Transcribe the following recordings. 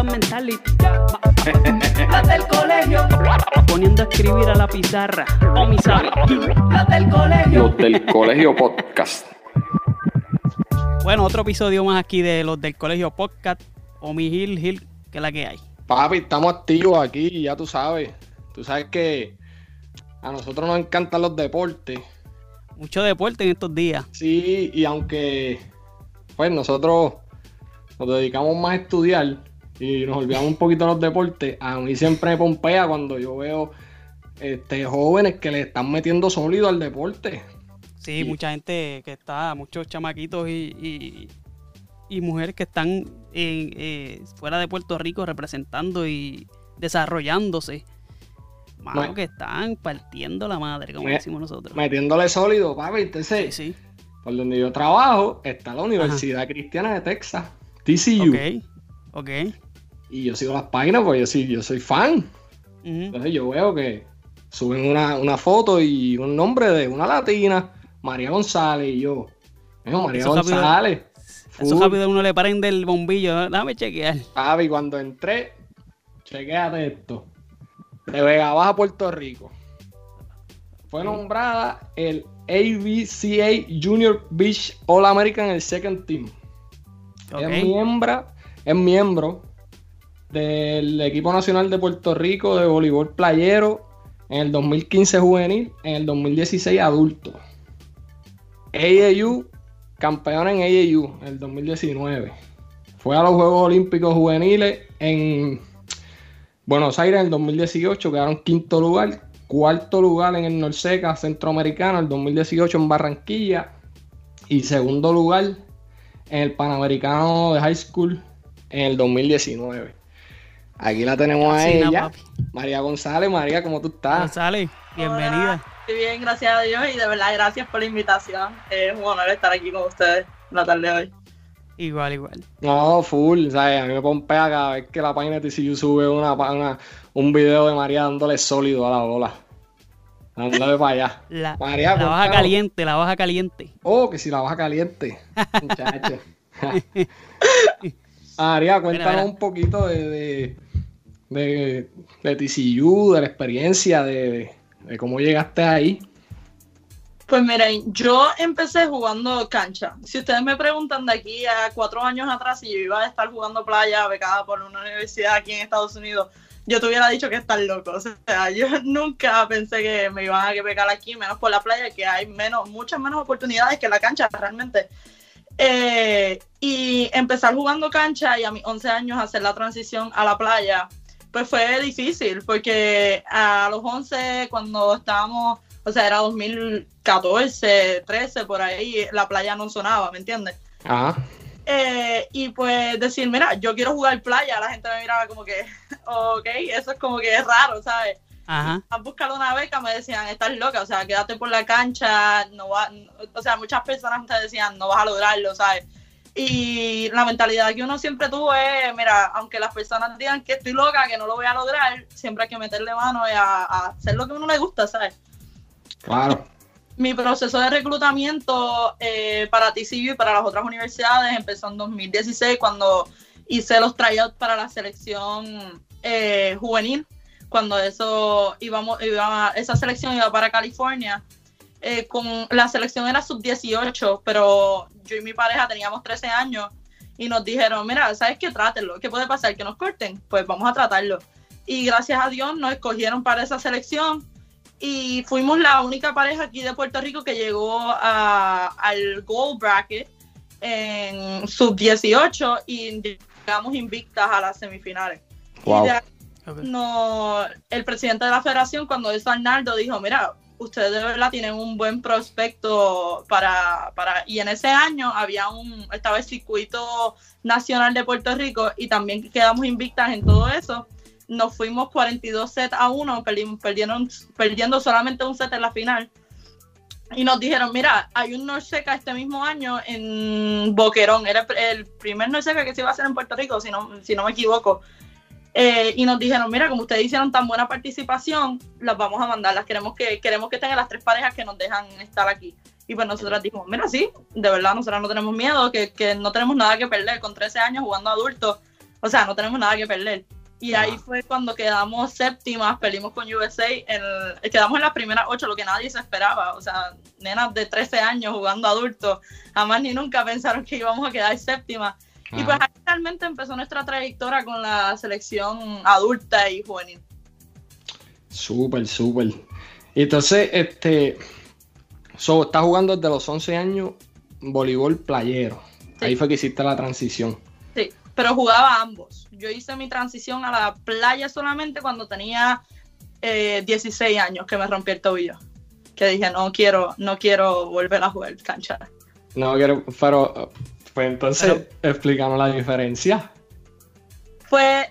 Mentality. Las del colegio. Poniendo a escribir a la pizarra. O mi sabe. Las del colegio. Los del colegio podcast. Bueno, otro episodio más aquí de los del colegio podcast. O mi Gil Gil, que es la que hay. Papi, estamos activos aquí, ya tú sabes. Tú sabes que a nosotros nos encantan los deportes. Mucho deporte en estos días. Sí, y aunque pues nosotros nos dedicamos más a estudiar y nos olvidamos un poquito de los deportes, a mí siempre me pompea cuando yo veo este, jóvenes que le están metiendo sólido al deporte. Sí, mucha gente que está, muchos chamaquitos y, y, y mujeres que están eh, fuera de Puerto Rico representando y desarrollándose. Mano, que están partiendo la madre, como Me- decimos nosotros. Metiéndole sólido, papi. Entonces, Sí, sí. por donde yo trabajo está la Universidad Cristiana de Texas, TCU. Ok, ok. Y yo sigo las páginas porque yo, sí, yo soy fan. Entonces yo veo que suben una, una foto y un nombre de una latina, María González, y yo, "Mijo, María Eso rápido- González. Eso full". rápido uno le prende el bombillo. ¿no? Déjame chequear. Papi, cuando entré, chequéate esto. De Vega Baja, Puerto Rico. Fue nombrada el ABCA Junior Beach All American el second team. Es miembro, es miembro del equipo nacional de Puerto Rico de voleibol playero en el 2015 juvenil, en el 2016 adulto. AAU, campeón en AAU en el 2019. Fue a los Juegos Olímpicos Juveniles en Buenos Aires en el 2018, quedaron quinto lugar, cuarto lugar en el Norseca Centroamericano en el 2018 en Barranquilla y segundo lugar en el Panamericano de High School en el 2019. Aquí la tenemos a ella, papi. María González. María, ¿cómo tú estás? González, bienvenida. Hola, Estoy bien, gracias a Dios y de verdad gracias por la invitación. Es un honor estar aquí con ustedes la tarde de hoy. Igual, igual. No, full, ¿sabes? A mí me pompea cada vez que la página de TCU sube una, una- un video de María dándole sólido a la bola. Dándole para allá. La, María, la baja caliente, la baja caliente. Oh, que si la baja caliente. Muchacho. María, cuéntanos mira. un poquito de, de, de, de TCU, de la experiencia, de, de cómo llegaste ahí. Pues miren, yo empecé jugando cancha. Si ustedes me preguntan de aquí a cuatro años atrás si yo iba a estar jugando playa becada por una universidad aquí en Estados Unidos, yo te hubiera dicho que estás loco. O sea, yo nunca pensé que me iban a becar aquí, menos por la playa, que hay menos, muchas menos oportunidades que la cancha realmente. Eh, y empezar jugando cancha y a mis 11 años hacer la transición a la playa, pues fue difícil, porque a los 11, cuando estábamos, o sea, era 2014, 13, por ahí, la playa no sonaba, ¿me entiendes? Ajá. Eh, y pues decir, mira, yo quiero jugar playa, la gente me miraba como que, ok, eso es como que es raro, ¿sabes? Ajá. a buscar una beca me decían, estás loca, o sea, quédate por la cancha, no va, o sea, muchas personas te decían, no vas a lograrlo, ¿sabes? Y la mentalidad que uno siempre tuvo es, mira, aunque las personas digan que estoy loca, que no lo voy a lograr, siempre hay que meterle mano y a, a hacer lo que a uno le gusta, ¿sabes? Claro. Mi proceso de reclutamiento eh, para TCU y para las otras universidades empezó en 2016 cuando hice los tryouts para la selección eh, juvenil, cuando eso íbamos, iba, esa selección iba para California eh, con la selección era sub-18, pero yo y mi pareja teníamos 13 años y nos dijeron, mira, ¿sabes qué? Trátenlo. ¿Qué puede pasar? ¿Que nos corten? Pues vamos a tratarlo. Y gracias a Dios nos escogieron para esa selección y fuimos la única pareja aquí de Puerto Rico que llegó a, al gold bracket en sub-18 y llegamos invictas a las semifinales. Wow. Y de ahí no, el presidente de la federación, cuando eso Arnaldo, dijo, mira, ustedes de verdad tienen un buen prospecto para, para... Y en ese año había un, estaba el circuito nacional de Puerto Rico y también quedamos invictas en todo eso. Nos fuimos 42 sets a 1, perdimos, perdieron, perdiendo solamente un set en la final. Y nos dijeron, mira, hay un Norseca este mismo año en Boquerón. Era el, el primer Norseca que se iba a hacer en Puerto Rico, si no, si no me equivoco. Eh, y nos dijeron, mira, como ustedes hicieron tan buena participación, las vamos a mandar, las queremos que, queremos que estén en las tres parejas que nos dejan estar aquí. Y pues nosotras dijimos, mira, sí, de verdad, nosotras no tenemos miedo, que, que no tenemos nada que perder con 13 años jugando adultos, o sea, no tenemos nada que perder. Y ahí fue cuando quedamos séptimas, perdimos con USA, el- quedamos en las primeras ocho, lo que nadie se esperaba, o sea, nenas de 13 años jugando adultos, jamás ni nunca pensaron que íbamos a quedar séptimas. Y pues ahí realmente empezó nuestra trayectoria con la selección adulta y juvenil. Súper, súper. Entonces, este. So, estás jugando desde los 11 años voleibol playero. Sí. Ahí fue que hiciste la transición. Sí, pero jugaba ambos. Yo hice mi transición a la playa solamente cuando tenía eh, 16 años que me rompí el tobillo. Que dije, no quiero, no quiero volver a jugar cancha. No quiero, pero. Pues entonces, explícanos la diferencia. Pues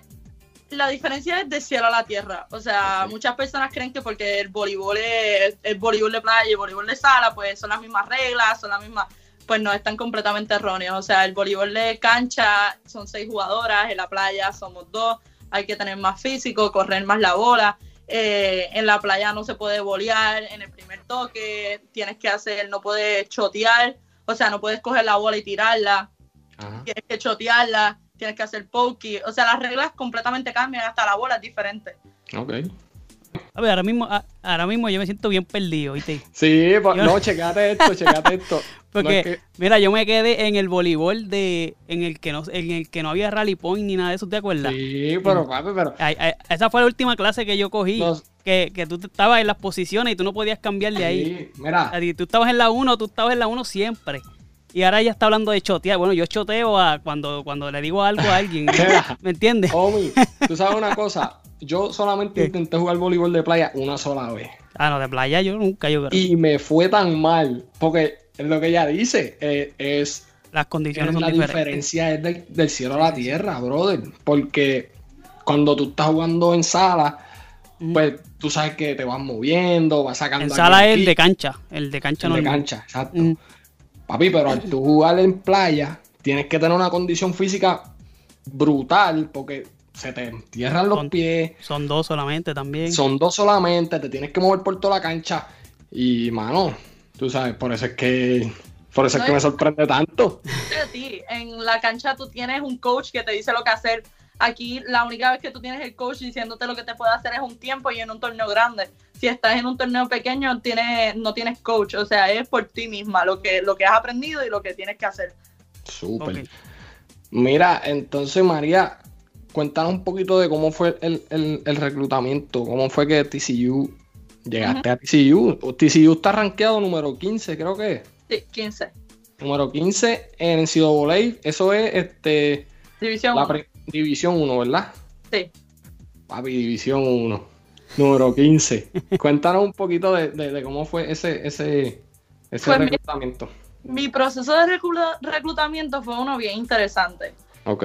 la diferencia es de cielo a la tierra. O sea, muchas personas creen que porque el voleibol es el voleibol de playa y el voleibol de sala, pues son las mismas reglas, son las mismas. Pues no, están completamente erróneos. O sea, el voleibol de cancha son seis jugadoras, en la playa somos dos, hay que tener más físico, correr más la bola. Eh, en la playa no se puede bolear en el primer toque, tienes que hacer, no puedes chotear, o sea, no puedes coger la bola y tirarla Ajá. tienes que chotearla, tienes que hacer pokey. O sea, las reglas completamente cambian, hasta la bola es diferente. Ok. A ver, ahora mismo, a- ahora mismo yo me siento bien perdido, ¿viste? Sí, pues, Yo- no, checate esto, checate esto. No Porque, es que- mira, yo me quedé en el voleibol de, en el que no, en el que no había rally point ni nada de eso, ¿te acuerdas? sí, pero papi, pero. Ay, ay, esa fue la última clase que yo cogí, Nos- que, que tú estabas en las posiciones y tú no podías cambiar de ahí. Sí, mira, tú estabas en la 1, tú estabas en la 1 siempre. Y ahora ella está hablando de chotear. Bueno, yo choteo a cuando, cuando le digo algo a alguien. ¿Me entiendes? Omi, tú sabes una cosa. Yo solamente ¿Qué? intenté jugar voleibol de playa una sola vez. Ah, no, de playa yo nunca, yo creo. Y me fue tan mal. Porque es lo que ella dice. eh, es Las condiciones Es son la diferentes. diferencia es del, del cielo a la tierra, brother. Porque cuando tú estás jugando en sala. Pues tú sabes que te vas moviendo, vas sacando. En aquí, sala es el de cancha. El de cancha el de cancha, exacto. Papi, pero al tú jugar en playa, tienes que tener una condición física brutal porque se te entierran los Son- pies, Son dos solamente también. son dos solamente, te tienes que mover por toda la cancha. Y, mano, tú sabes, por eso es que. Por eso es No, que me sorprende tanto. De ti, en la cancha tú tienes un coach que te dice lo que hacer. Aquí la única vez que tú tienes el coach diciéndote lo que te puede hacer es un tiempo y en un torneo grande. Si estás en un torneo pequeño tienes, no tienes coach, o sea, es por ti misma lo que, lo que has aprendido y lo que tienes que hacer. Súper. Mira, entonces María, cuéntanos un poquito de cómo fue el, el- el reclutamiento, cómo fue que TCU llegaste a TCU. TCU está rankeado número 15, creo que es. Sí, 15. Número 15 en NCAA, eso es este, División la División 1, ¿verdad? Sí. Papi, División 1, número 15. cuéntanos un poquito de, de- de cómo fue ese, ese, ese Pues mi- reclutamiento. Mi proceso de reclu- reclutamiento fue uno bien interesante. Ok.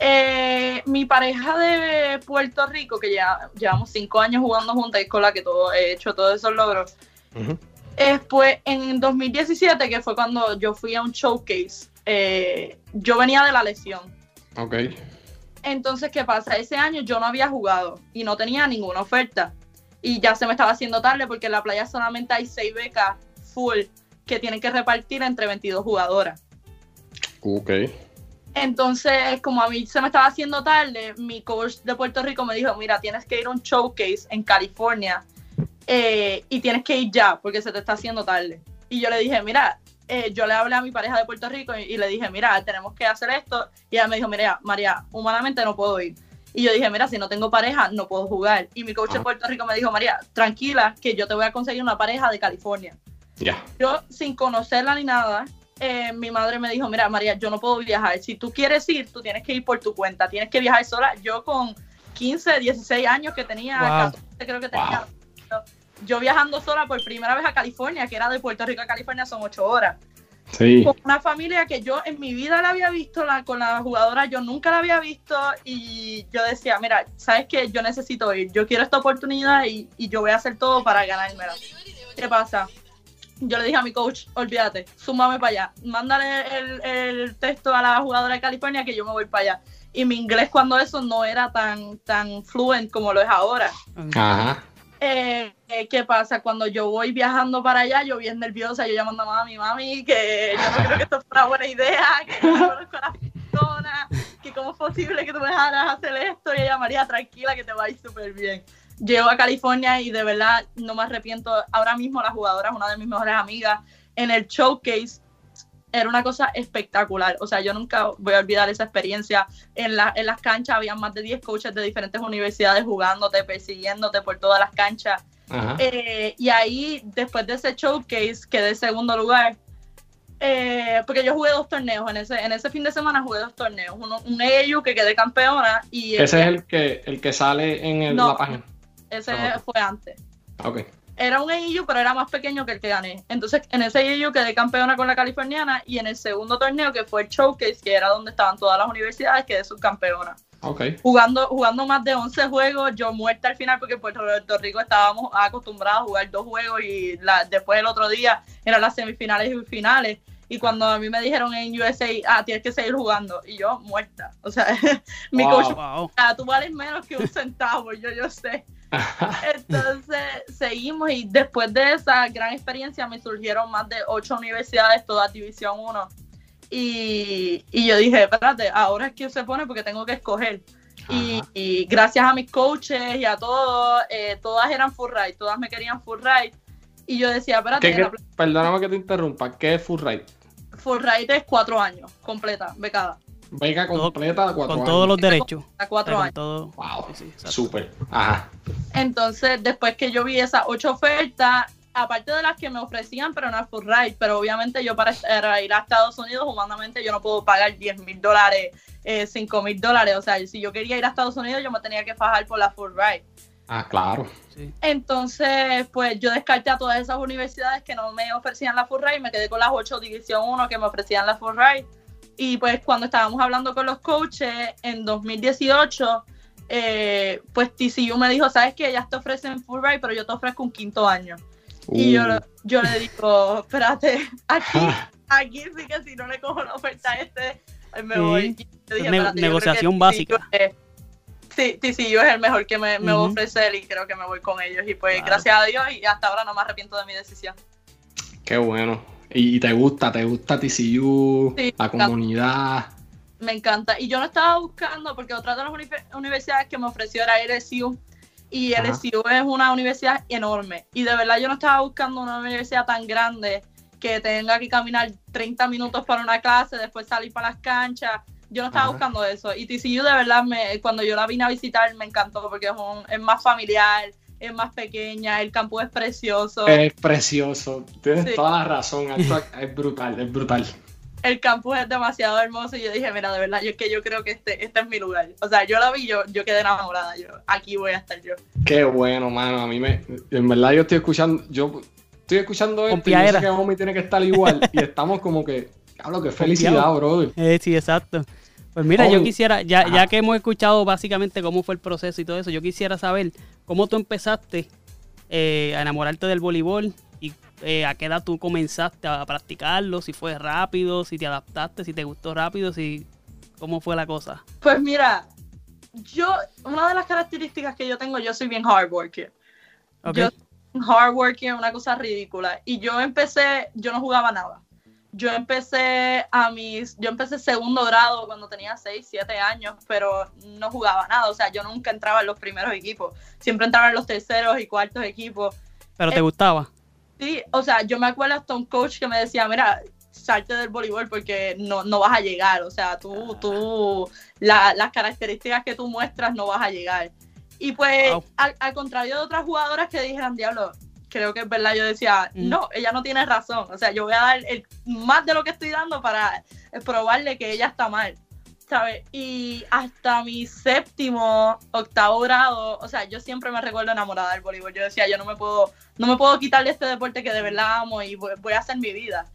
Eh, mi pareja de Puerto Rico, que ya llevamos cinco años jugando juntas y con la que todo, he hecho todos esos logros, Ujú. eh, pues en 2017, que fue cuando yo fui a un showcase, eh, yo venía de la lesión. Ok. Entonces, ¿qué pasa? Ese año yo no había jugado y no tenía ninguna oferta. Y ya se me estaba haciendo tarde porque en la playa solamente hay seis becas full que tienen que repartir entre 22 jugadoras. Ok. Entonces, como a mí se me estaba haciendo tarde, mi coach de Puerto Rico me dijo, mira, tienes que ir a un showcase en California eh, y tienes que ir ya porque se te está haciendo tarde. Y yo le dije, mira, eh, yo le hablé a mi pareja de Puerto Rico y, y, le dije, mira, tenemos que hacer esto. Y ella me dijo, mira, María, humanamente no puedo ir. Y yo dije, mira, si no tengo pareja, no puedo jugar. Y mi coach de Puerto Rico me dijo, María, tranquila, que yo te voy a conseguir una pareja de California. Ya. Yo, sin conocerla ni nada, eh, mi madre me dijo, mira, María, yo no puedo viajar. Si tú quieres ir, tú tienes que ir por tu cuenta. Tienes que viajar sola. Yo con 15, 16 años que tenía, Wow. 14 creo que tenía. Yo viajando sola por primera vez a California, que era de Puerto Rico a California, son 8 horas Sí. con una familia que yo en mi vida la había visto, la, con la jugadora yo nunca la había visto y yo decía, mira, sabes que yo necesito ir, yo quiero esta oportunidad y, y yo voy a hacer todo para ganármela. ¿Qué pasa? Yo le dije a mi coach, olvídate, súmame para allá, mándale el, el texto a la jugadora de California que yo me voy para allá. Y mi inglés cuando eso no era tan, tan fluent como lo es ahora. Ajá. Eh, eh, ¿Qué pasa? Cuando yo voy viajando para allá, yo bien nerviosa, yo llamando a mami, mami, que yo no creo que esto es una buena idea, que no conozco a la persona, que cómo es posible que tú me dejaras hacer esto, y ella, María, tranquila, que te va a ir súper bien. Llego a California y de verdad no me arrepiento. Ahora mismo la jugadora es una de mis mejores amigas. En el showcase era una cosa espectacular. O sea, yo nunca voy a olvidar esa experiencia. En, la, en las canchas había más de 10 coaches de diferentes universidades jugándote, persiguiéndote por todas las canchas. Eh, y ahí, después de ese showcase, quedé segundo lugar. Eh, porque yo jugué dos torneos. En ese, en ese fin de semana jugué dos torneos. Uno, un AAU que quedé campeona y Ese es el que, el que sale en el- No. la página. ese Ah, fue antes. Ok. Era un AAU, pero era más pequeño que el que gané. Entonces, en ese AAU quedé campeona con la californiana y en el segundo torneo, que fue el Showcase, que era donde estaban todas las universidades, quedé subcampeona. Ok. Jugando, jugando más de 11 juegos, yo muerta al final porque en Puerto Rico estábamos acostumbrados a jugar dos juegos y la, después el otro día eran las semifinales y finales. Y cuando a mí me dijeron en USA, ah, tienes que seguir jugando. Y yo muerta. O sea, mi Wow. coach, Wow. "Ah, tú vales menos que un centavo, yo, yo sé. Entonces seguimos y después de esa gran experiencia me surgieron más de ocho universidades, todas División 1. Y, y yo dije, espérate, ahora es que se pone porque tengo que escoger. Y, gracias a mis coaches y a todos, eh, todas eran full ride, todas me querían full ride. Y yo decía, espérate, ¿Qué- qué- la perdóname que te interrumpa. ¿Qué es Full Ride? full ride es cuatro años, completa, becada, Beca completa de cuatro Con años. todos los derechos. a cuatro años. todo. Wow. Sí. Súper. Ajá. Entonces, después que yo vi esas ocho ofertas, aparte de las que me ofrecían, pero no full ride, pero obviamente yo para, ir a Estados Unidos, humanamente yo no puedo pagar 10 mil dólares, 5 mil dólares. O sea, si yo quería ir a Estados Unidos, yo me tenía que fajar por la full ride. Ah, claro. Sí. Entonces, pues yo descarté a todas esas universidades que no me ofrecían la full ride, me quedé con las 8 División 1 que me ofrecían la full ride. Y pues cuando estábamos hablando con los coaches en 2018, eh, pues TCU me dijo, sabes que ellas te ofrecen full ride, pero yo te ofrezco un quinto año. Y yo, Uh, yo le digo, espérate, aquí, aquí sí que si no le cojo la oferta a este, eh, me voy. Yo Ne- negociación TCU básica. es- Sí, TCU es el mejor que me, me va a Ujú. ofrecer y creo que me voy con ellos. Y pues Claro. gracias a Dios y hasta ahora no me arrepiento de mi decisión. qué bueno. Y, y te gusta, te gusta TCU, Sí, la comunidad. Me encanta. Y yo no estaba buscando, porque otra de las uni- universidades que me ofreció era LSU. Y Ajá. LSU es una universidad enorme. Y de verdad yo no estaba buscando una universidad tan grande que tenga que caminar 30 minutos para una clase, después salir para las canchas. Yo no estaba Ajá. buscando eso. Y TCU de verdad, me, cuando yo la vine a visitar, me encantó porque es, un- es más familiar, es más pequeña, el campo es precioso. Es precioso. Tienes Sí. toda la razón. Es brutal, es brutal. el campus es demasiado hermoso y yo dije, mira, de verdad, yo es que yo creo que este, este es mi lugar. O sea, yo la vi, yo, yo quedé enamorada, yo, aquí voy a estar yo. Qué bueno, mano. A mí me. En verdad, yo estoy escuchando. Yo estoy escuchando esto y yo sé que Omi tiene que estar igual. y estamos como que. Hablo que felicidad, brother. Eh, sí, exacto. Pues mira, yo quisiera, ya, ya que hemos escuchado básicamente cómo fue el proceso y todo eso, yo quisiera saber cómo tú empezaste eh, a enamorarte del voleibol y eh, a qué edad tú comenzaste a practicarlo, si fue rápido, si te adaptaste, si te gustó rápido, si cómo fue la cosa. Pues mira, yo, una de las características que yo tengo, yo soy bien hardworking. Ok. Yo soy hardworking, una cosa ridícula. Y yo empecé, yo no jugaba nada. Yo empecé a mis, yo empecé segundo grado cuando tenía 6, 7 años, pero no jugaba nada. O sea, yo nunca entraba en los primeros equipos. Siempre entraba en los terceros y cuartos equipos. Pero te gustaba. Sí, o sea, yo me acuerdo hasta un coach que me decía, mira, salte del voleibol porque no, no vas a llegar, o sea, tú, tú, la- las características que tú muestras no vas a llegar. Y pues, Wow. al, al contrario de otras jugadoras que dijeran, diablo, creo que es verdad, yo decía, Mm. no, ella no tiene razón, o sea, yo voy a dar el, más de lo que estoy dando para probarle que ella está mal. ¿Sabes? Y hasta mi séptimo, octavo grado, o sea, yo siempre me recuerdo enamorada del voleibol. Yo decía, yo no me puedo, no me puedo quitar de este deporte que de verdad amo y voy, voy a hacer mi vida.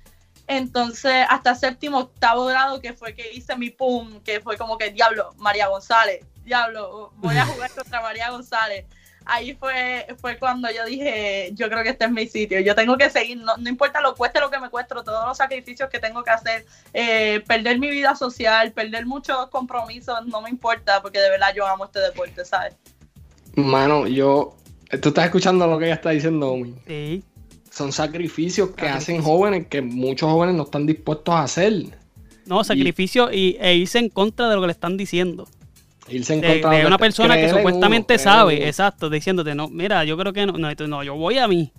Entonces, hasta séptimo, octavo grado, que fue que hice mi pum, que fue como que, diablo, María González, diablo, voy a jugar contra María González. Ahí fue, fue cuando yo dije, yo creo que este es mi sitio, yo tengo que seguir, no, no importa lo cueste lo que me cueste, todos los sacrificios que tengo que hacer, eh, perder mi vida social, perder muchos compromisos, no me importa, porque de verdad yo amo este deporte, ¿sabes? Mano, yo. Tú estás escuchando lo que ella está diciendo, Omi. Sí. Son sacrificios que Sacrificios. hacen jóvenes que muchos jóvenes no están dispuestos a hacer. No, sacrificio y, e irse en contra de lo que le están diciendo. Irse en De, contra de una persona que supuestamente uno, sabe, uno. exacto, diciéndote, no, mira, yo creo que no, no, no, yo voy a mí.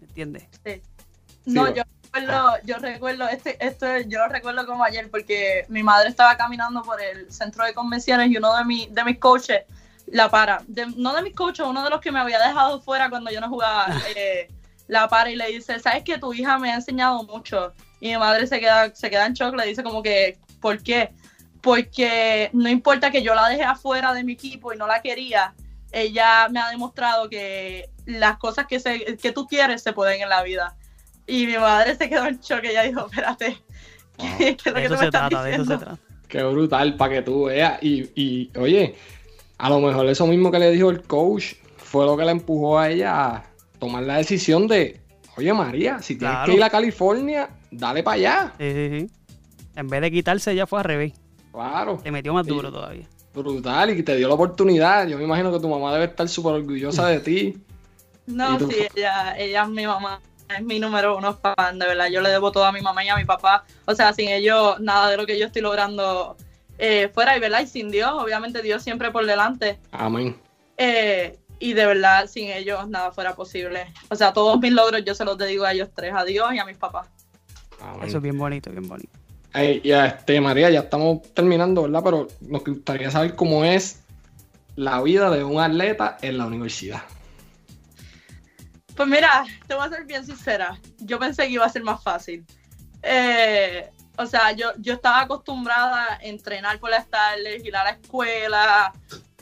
¿Me entiendes? No, yo recuerdo, yo recuerdo, este, esto yo lo recuerdo como ayer, porque mi madre estaba caminando por el centro de convenciones y uno de, mi, de mis coaches la para. De- no de mis coaches, uno de los que me había dejado fuera cuando yo no jugaba, eh, la para y le dice, ¿sabes que tu hija me ha enseñado mucho? Y mi madre se queda, se queda en shock, le dice como que, ¿por qué? Porque no importa que yo la deje afuera de mi equipo y no la quería, ella me ha demostrado que las cosas que, se, que tú quieres se pueden en la vida. Y mi madre se quedó en shock, ella dijo, espérate, ¿qué, es lo De que tú me se estás trata, de eso se diciendo? trata. Qué brutal, para que tú veas. Y, y, oye, a lo mejor eso mismo que le dijo el coach fue lo que la empujó a ella a tomar la decisión de, oye María, si tienes Claro. que ir a California, dale para allá. Sí, sí, sí. En vez de quitarse, ella fue al revés. Claro, Le metió más Sí. duro todavía. brutal y te dio la oportunidad. Yo me imagino que tu mamá debe estar súper orgullosa de ti. No, sí, ella, ella es mi mamá, es mi número uno fan, de verdad. Yo le debo todo a mi mamá y a mi papá. O sea, sin ellos, nada de lo que yo estoy logrando eh, fuera, y verdad, y sin Dios, obviamente Dios siempre por delante. Amén. Eh, y de verdad, sin ellos, nada fuera posible. O sea, todos mis logros yo se los dedico a ellos tres, a Dios y a mis papás. Amén. Eso es bien bonito, bien bonito. Ey, y a este, María, ya estamos terminando, ¿verdad? Pero nos gustaría saber cómo es la vida de un atleta en la universidad. Pues mira, te voy a ser bien sincera. Yo pensé que iba a ser más fácil. Eh, o sea, yo, yo estaba acostumbrada a entrenar por las tardes, ir a la escuela,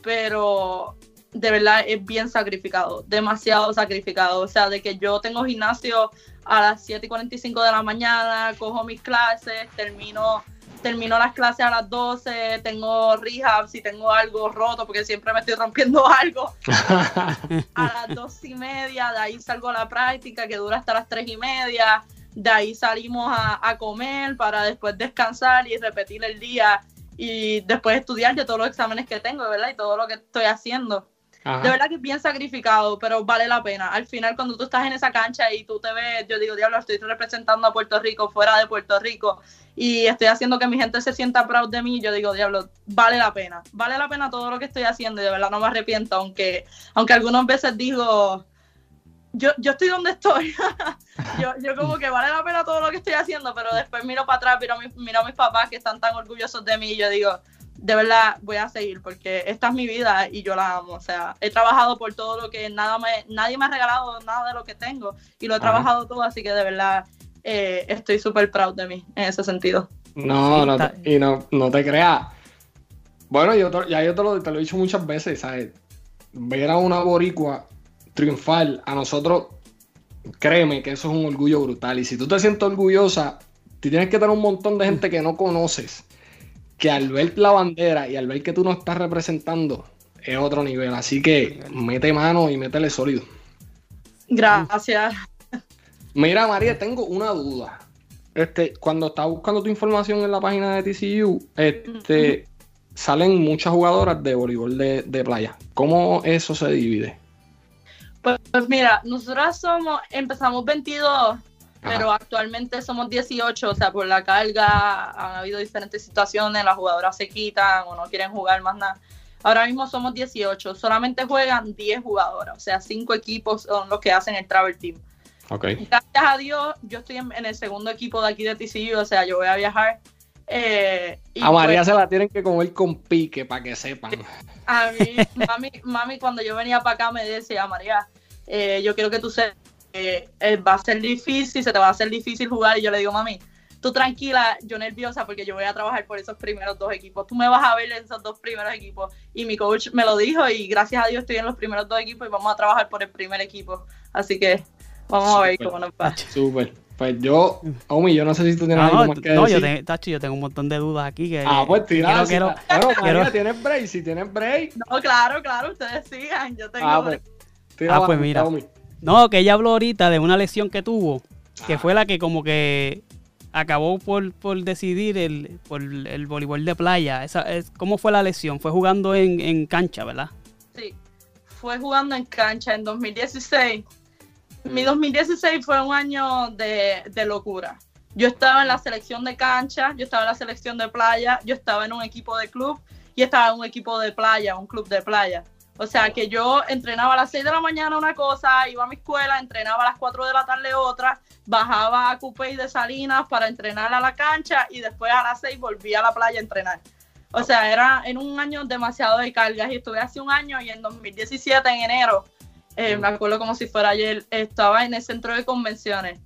pero de verdad es bien sacrificado, demasiado sacrificado. O sea, de que yo tengo gimnasio a las 7 y 45 de la mañana, cojo mis clases, termino, termino las clases a las 12, tengo rehab si tengo algo roto, porque siempre me estoy rompiendo algo a las dos y media, de ahí salgo a la práctica que dura hasta las tres y media, de ahí salimos a, a comer para después descansar y repetir el día y después estudiar de todos los exámenes que tengo, ¿verdad? Y todo lo que estoy haciendo. De verdad que es bien sacrificado, pero vale la pena. Al final, cuando tú estás en esa cancha y tú te ves, yo digo, diablo, estoy representando a Puerto Rico fuera de Puerto Rico y estoy haciendo que mi gente se sienta proud de mí, yo digo, diablo, vale la pena. Vale la pena todo lo que estoy haciendo y de verdad no me arrepiento, aunque, aunque algunas veces digo, yo, yo estoy donde estoy. yo, yo como que vale la pena todo lo que estoy haciendo, pero después miro para atrás, miro miro a mis papás que están tan orgullosos de mí y yo digo, de verdad voy a seguir porque esta es mi vida y yo la amo. O sea, he trabajado por todo lo que nada me, nadie me ha regalado nada de lo que tengo y lo he Ajá. trabajado todo, así que de verdad eh, estoy súper proud de mí en ese sentido. No, no te- y no, no te creas. Bueno, yo te- ya yo te lo, te lo he dicho muchas veces, ¿sabes? Ver a una boricua triunfar, a nosotros, créeme que eso es un orgullo brutal. Y si tú te sientes orgullosa, tú tienes que tener un montón de gente que no conoces, que al ver la bandera y al ver que tú no estás representando, es otro nivel. Así que mete mano y métele sólido. Gracias. Mira, María, tengo una duda. Este, cuando estaba buscando tu información en la página de TCU, este, salen muchas jugadoras de voleibol de, de playa. ¿Cómo eso se divide? Pues, pues mira, nosotros somos, empezamos 22, pero actualmente somos 18, o sea, por la carga han habido diferentes situaciones, las jugadoras se quitan o no quieren jugar más nada. Ahora mismo somos 18, solamente juegan 10 jugadoras, o sea, 5 equipos son los que hacen el travel team. Ok. Gracias a Dios, yo estoy en, en el segundo equipo de aquí de TCU, o sea, yo voy a viajar. eh, y A María pues, se la tienen que comer con pique para que sepan. a mí, mami, mami, cuando yo venía para acá me decía, María, eh, yo quiero que tú sepas que eh, va a ser difícil, se te va a hacer difícil jugar. Y yo le digo, mami, tú tranquila, yo nerviosa porque yo voy a trabajar por esos primeros dos equipos. Tú me vas a ver en esos dos primeros equipos. Y mi coach me lo dijo y gracias a Dios estoy en los primeros dos equipos y vamos a trabajar por el primer equipo. Así que vamos a ver cómo nos va. Súper. Pues yo, Omi, yo no sé si tú tienes No, algo no, más que no, yo, decir. te- Tacho, yo tengo un montón de dudas aquí. Que, Ah, pues tira. quiero- si quiero- María, quiero- tienes break. Si tienes break. No, claro, claro, ustedes sigan. Yo tengo. Ah, pues. tira Ah, pues mira. Omi. No, que ella habló ahorita de una lesión que tuvo, que fue la que como que acabó por, por decidir el, por el voleibol de playa. ¿Cómo fue la lesión? Fue jugando en, en cancha, ¿verdad? Sí, fue jugando en cancha en 2016. Mi 2016 fue un año de, de locura. Yo estaba en la selección de cancha, yo estaba en la selección de playa, yo estaba en un equipo de club y estaba en un equipo de playa, un club de playa. O sea que yo entrenaba a las 6 de la mañana una cosa, iba a mi escuela, entrenaba a las 4 de la tarde otra, bajaba a Cupey de Salinas para entrenar a la cancha y después a las 6 volvía a la playa a entrenar. O sea, era en un año demasiado de cargas y estuve hace un año y en 2017, en enero, eh, me acuerdo como si fuera ayer, estaba en el centro de convenciones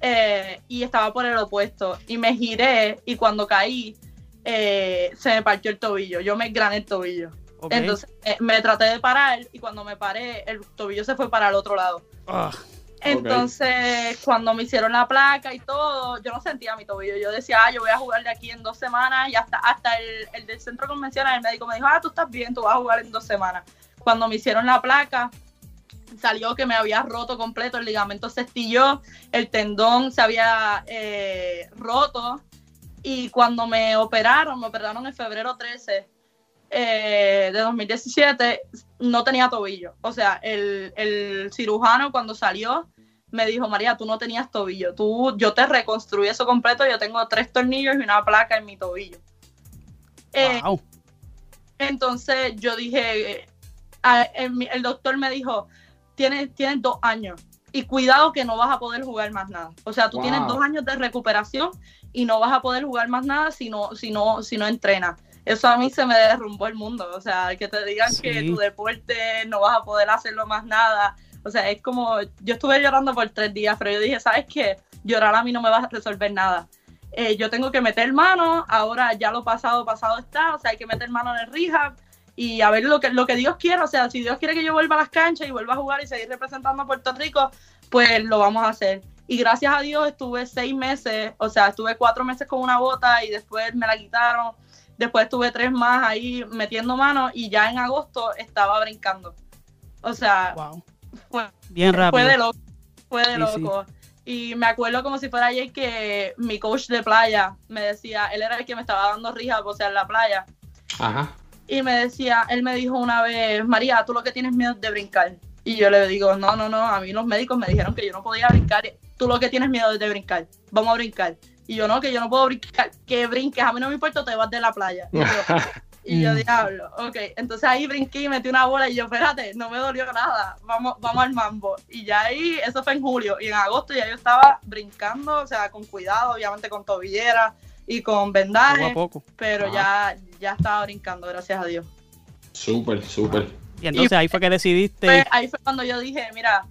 eh, y estaba por el opuesto y me giré y cuando caí eh, se me partió el tobillo, yo me grané el tobillo. Entonces eh, me traté de parar y cuando me paré el tobillo se fue para el otro lado. Ah, Entonces, cuando me hicieron la placa y todo, yo no sentía mi tobillo. Yo decía, ah, yo voy a jugar de aquí en dos semanas y hasta, hasta el, el del centro convencional, el médico me dijo, ah, tú estás bien, tú vas a jugar en dos semanas. Cuando me hicieron la placa, salió que me había roto completo, el ligamento se estilló, el tendón se había eh, roto y cuando me operaron, me operaron en febrero 13 eh, de 2017, no tenía tobillo. O sea, el, el cirujano cuando salió me dijo, María, tú no tenías tobillo, tú, yo te reconstruí eso completo, yo tengo tres tornillos y una placa en mi tobillo. Eh, wow. entonces yo dije, eh, a- el, el doctor me dijo, tienes, tienes dos años y cuidado que no vas a poder jugar más nada. O sea, tú Wow. tienes dos años de recuperación y no vas a poder jugar más nada si no, si no, si no entrenas. Eso a mí se me derrumbó el mundo. O sea, que te digan que tu deporte no vas a poder hacerlo más nada. O sea, es como, yo estuve llorando por tres días, pero yo dije, ¿sabes qué? Llorar a mí no me va a resolver nada. Eh, yo tengo que meter mano, ahora ya lo pasado, pasado está, o sea, hay que meter mano en el rehab y a ver lo que, lo que Dios quiera, o sea, si Dios quiere que yo vuelva a las canchas y vuelva a jugar y seguir representando a Puerto Rico, pues lo vamos a hacer. Y gracias a Dios estuve seis meses, o sea, estuve cuatro meses con una bota y después me la quitaron, después estuve tres más ahí metiendo mano y ya en agosto estaba brincando. O sea, wow. fue, Bien rápido. fue de loco, fue de Sí, loco. Y me acuerdo como si fuera ayer que mi coach de playa me decía, él era el que me estaba dando rehab, o sea, en la playa. Ajá. Y me decía, él me dijo una vez, María, tú lo que tienes miedo es de brincar. Y yo le digo, no, no, no, a mí los médicos me dijeron que yo no podía brincar. Tú lo que tienes miedo es de brincar. Vamos a brincar. Y yo no, que yo no puedo brincar. Que brinques, a mí no me importa, te vas de la playa. Y yo, y yo Mm. diablo, ok. Entonces ahí brinqué y metí una bola y yo, espérate, no me dolió nada. Vamos, vamos al mambo. Y ya ahí, eso fue en julio. Y en agosto ya yo estaba brincando, o sea, con cuidado, obviamente con tobillera y con Poco vendaje. a poco. Pero Ajá. ya, ya estaba brincando, gracias a Dios. Súper, súper. Y entonces ahí fue que decidiste. Pues, ahí fue cuando yo dije, mira,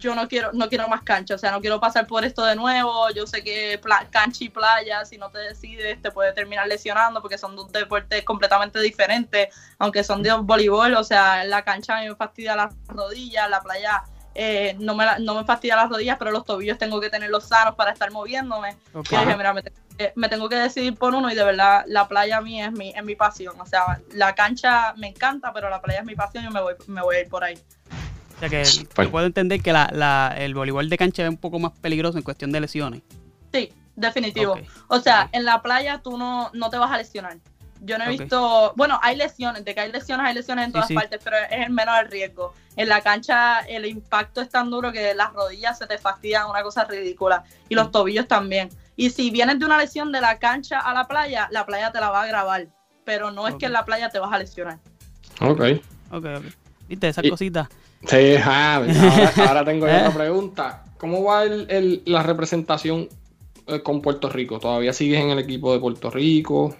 yo no quiero, no quiero más cancha, o sea, no quiero pasar por esto de nuevo. Yo sé que cancha y playa, si no te decides, te puede terminar lesionando porque son dos deportes completamente diferentes, aunque son de voleibol, o sea, la cancha a mí me fastidia las rodillas, la playa eh, no, me la- no me fastidia las rodillas, pero los tobillos tengo que tenerlos sanos para estar moviéndome. Ok. Y yo dije, mira, me, te- me tengo que decidir por uno y de verdad la playa a mí es mi, es mi pasión. O sea, la cancha me encanta, pero la playa es mi pasión y me voy, me voy a ir por ahí. O sea que yo puedo entender que la, la- el voleibol de cancha es un poco más peligroso en cuestión de lesiones. Sí, definitivo. O sea, en la playa tú no, no te vas a lesionar. Yo no he visto, bueno, hay lesiones, de que hay lesiones, hay lesiones en todas sí. partes, pero es el menos el riesgo. En la cancha el impacto es tan duro que las rodillas se te fastidian, una cosa ridícula, y los Mm. tobillos también. Y si vienes de una lesión de la cancha a la playa, la playa te la va a grabar, pero no es que en la playa te vas a lesionar. Ok. Ok, ok. ¿Viste esas Y- cositas? Sí, ah, ahora, ahora tengo yo otra pregunta. ¿Cómo va el- el- la representación eh, con Puerto Rico? ¿Todavía sigues en el equipo de Puerto Rico?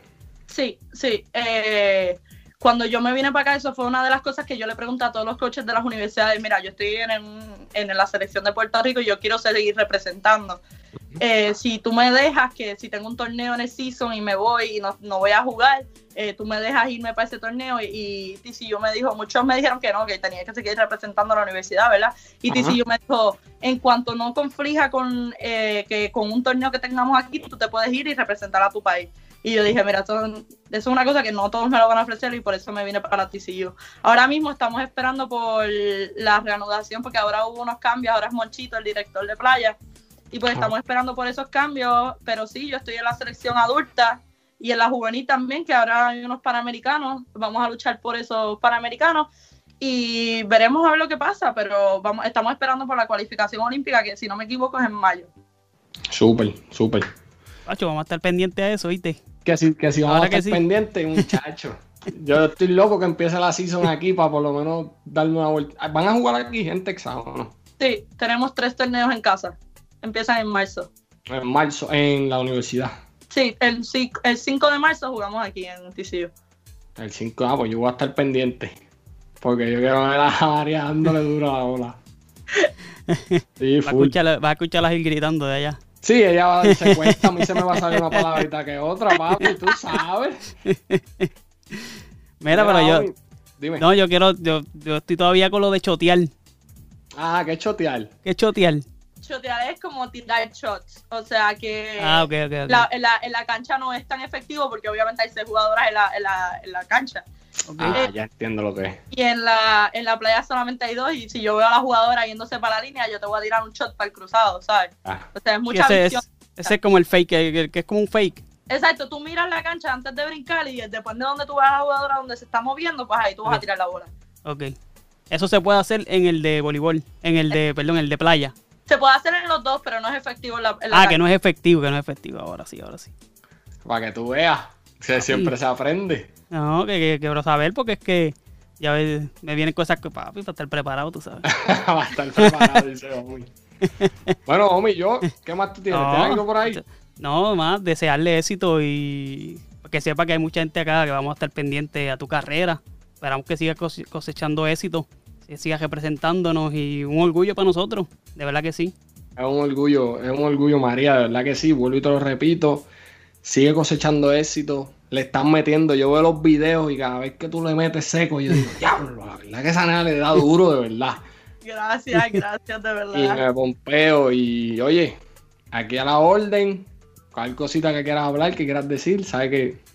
Sí, sí. eh, cuando yo me vine para acá, eso fue una de las cosas que yo le pregunté a todos los coaches de las universidades. Mira, yo estoy en, un- en la selección de Puerto Rico y yo quiero seguir representando. Eh, si tú me dejas que si tengo un torneo en el season y me voy y no, no voy a jugar, eh, tú me dejas irme para ese torneo. Y, y TCU me dijo, muchos me dijeron que no, que tenía que seguir representando a la universidad, ¿verdad? Y Ajá. TCU me dijo, en cuanto no conflija con, eh, que con un torneo que tengamos aquí, tú te puedes ir y representar a tu país. Y yo dije, mira, eso, eso es una cosa que no todos me lo van a ofrecer y por eso me vine para TCU. Ahora mismo estamos esperando por la reanudación porque ahora hubo unos cambios, ahora es Monchito el director de playa. Y pues Ah. estamos esperando por esos cambios, pero sí, yo estoy en la selección adulta y en la juvenil también, que ahora hay unos panamericanos, vamos a luchar por esos panamericanos y veremos a ver lo que pasa, pero vamos, estamos esperando por la cualificación olímpica, que si no me equivoco es en mayo. Súper, súper. Pacho, vamos a estar pendientes de eso, ¿viste? Que si, que si vamos Ahora a estar sí. pendientes, muchacho. Yo estoy loco que empiece la season aquí para por lo menos darme una vuelta. ¿Van a jugar aquí en Texas o no? Sí, tenemos tres torneos en casa, empiezan en marzo. En marzo, en la universidad. Sí, el, el 5 de marzo jugamos aquí en TCU. El 5, ah, pues yo voy a estar pendiente. Porque yo quiero ver a María dándole duro a la bola. Sí, Va a escuchar, va a escucharlas ir gritando de allá. Sí, ella va a darse cuenta, a mí se me va a salir una palabrita que otra, papi, tú sabes. Mira, pero yo, Dime. no, yo quiero, yo, yo estoy todavía con lo de chotear. Ah, qué chotear. ¿Qué es chotear? Shotear es como tirar shots, o sea que Ah, ok, ok, ok. la- en, la, en la cancha no es tan efectivo porque obviamente hay seis jugadoras en la, en la, en la cancha. Ah, ya entiendo lo que es. Y en la, en la playa solamente hay dos y si yo veo a la jugadora yéndose para la línea, yo te voy a tirar un shot para el cruzado, ¿sabes? Ah, O sea, es mucha ese, visión. es, ese es como el fake, que, es como un fake. Exacto, tú miras la cancha antes de brincar y después de donde tú vas a la jugadora donde se está moviendo, pues ahí tú vas a tirar la bola. Ok. Eso se puede hacer en el de voleibol, en el de, perdón, en el de playa. Se puede hacer en los dos, pero no es efectivo en la, en la Ah, cancha. que no es efectivo, que no es efectivo. Ahora sí, ahora sí. para que tú veas. que siempre se aprende. No, que, quiero saber porque es que ya ves, me vienen cosas que papi para estar preparado, tú sabes. va a estar preparado, dice Omi. Bueno, Omi, yo, ¿qué más tú tienes? ¿Tienes algo por ahí? No, más desearle éxito y que sepa que hay mucha gente acá que vamos a estar pendiente a tu carrera. Esperamos que sigas cose- cosechando éxito, que sigas representándonos y un orgullo para nosotros, de verdad que sí. Es un orgullo, es un orgullo, María, de verdad que sí, vuelvo y te lo repito. Sigue cosechando éxito, le están metiendo. Yo veo los videos y cada vez que tú le metes seco, yo digo, diablo, la verdad que esa nena le da duro, de verdad. Gracias, gracias, de Y verdad. me pompeo. Y oye, aquí a la orden, cualquier cosita que quieras hablar, que quieras decir, sabes que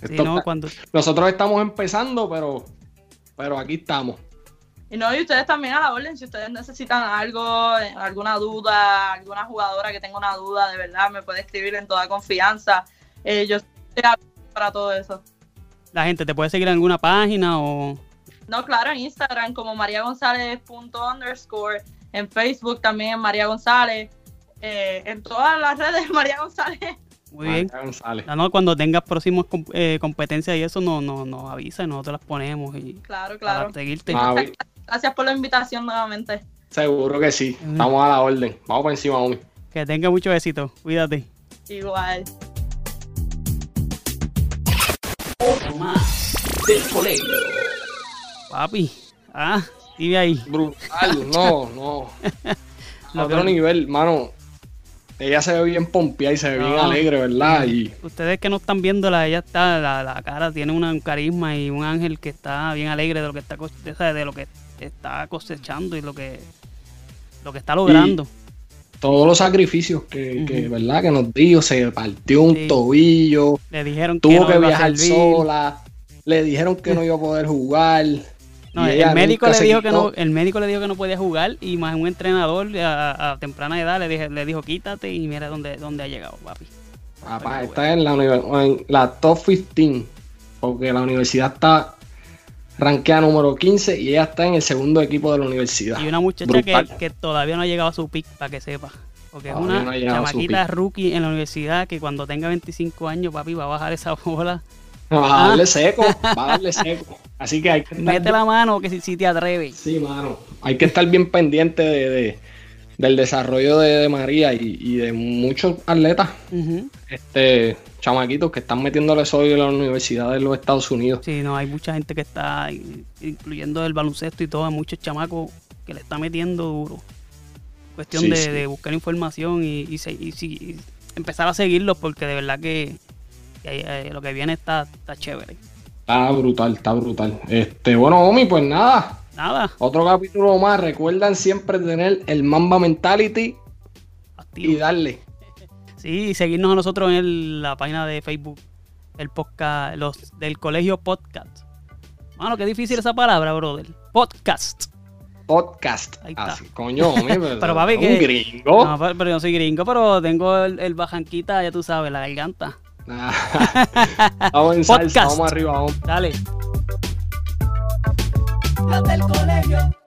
Sí, esto no, está- cuando, nosotros estamos empezando, pero, pero aquí estamos. Y no, y ustedes también a la orden, si ustedes necesitan algo, alguna duda, alguna jugadora que tenga una duda, de verdad, me puede escribir en toda confianza. Eh, yo estoy para todo eso. la gente te puede seguir en alguna página o... No, claro, en Instagram como María González punto underscore, en Facebook también María González, eh, en todas las redes María González. Muy bien. María González. No, no, cuando tengas próximos com- eh, competencias y eso, nos no, nos avisa y nosotros las ponemos y Claro, para claro. seguirte. Ah, Gracias por la invitación nuevamente. seguro que sí. Estamos a la orden. Vamos por encima, Omi. Que tenga mucho éxito. Cuídate. Igual. Papi. Ah, vive ahí. Brutal, no, no. A otro nivel, mano. Ella se ve bien pompeada y se ve bien alegre, ¿verdad? Y Ustedes que no están viéndola, ella está, la, la cara tiene una- un carisma y un ángel que está bien alegre de lo que está, cos- de, de lo que está cosechando y lo que, lo que está logrando. Todos los sacrificios que. ¿verdad? Que nos dio, se partió un Sí. tobillo, Le dijeron tuvo no que viajar sola, le dijeron que no iba a poder jugar. No, el médico le dijo que no, el médico le dijo que no podía jugar y más un entrenador a, a temprana edad le, dije- le dijo quítate y mira dónde, dónde ha llegado, papi. Papá, Pero está en la, en la top 15, porque la universidad está rankeada número 15 y ella está en el segundo equipo de la universidad. Y una muchacha que, que todavía no ha llegado a su pick, para que sepa. Porque es una no chamaquita rookie en la universidad que cuando tenga 25 años, papi, va a bajar esa bola. Va a Ah. darle seco, va a darle seco. Así que hay que estar Mete la mano que si, si te atreves. Sí, mano. Hay que estar bien pendiente de, de- del desarrollo de, de María y, y de muchos atletas, este, chamaquitos que están metiéndole soy en la universidad de los Estados Unidos. Sí, no, hay mucha gente que está, in- incluyendo el baloncesto y todo, hay muchos chamacos que le está metiendo duro. Cuestión Sí, de, sí. de buscar información y, y se- y si- y empezar a seguirlos porque de verdad que, que, eh, lo que viene está, está chévere. Está brutal, está brutal. Este, bueno, Omi, pues nada. Nada, Otro capítulo más. Recuerdan siempre tener el Mamba Mentality activo. y darle. Sí, y seguirnos a nosotros en el- la página de Facebook, el podcast, los del colegio podcast. Mano, qué difícil esa palabra, brother. Podcast. Podcast. Ahí está. Así, coño, Omi, pero, Pero, papi, un que- gringo. No, pero, yo no soy gringo, pero tengo el, el bajanquita, ya tú sabes, la garganta. vamos en salsa, vamos arriba, vamos. Dale. Los del colegio.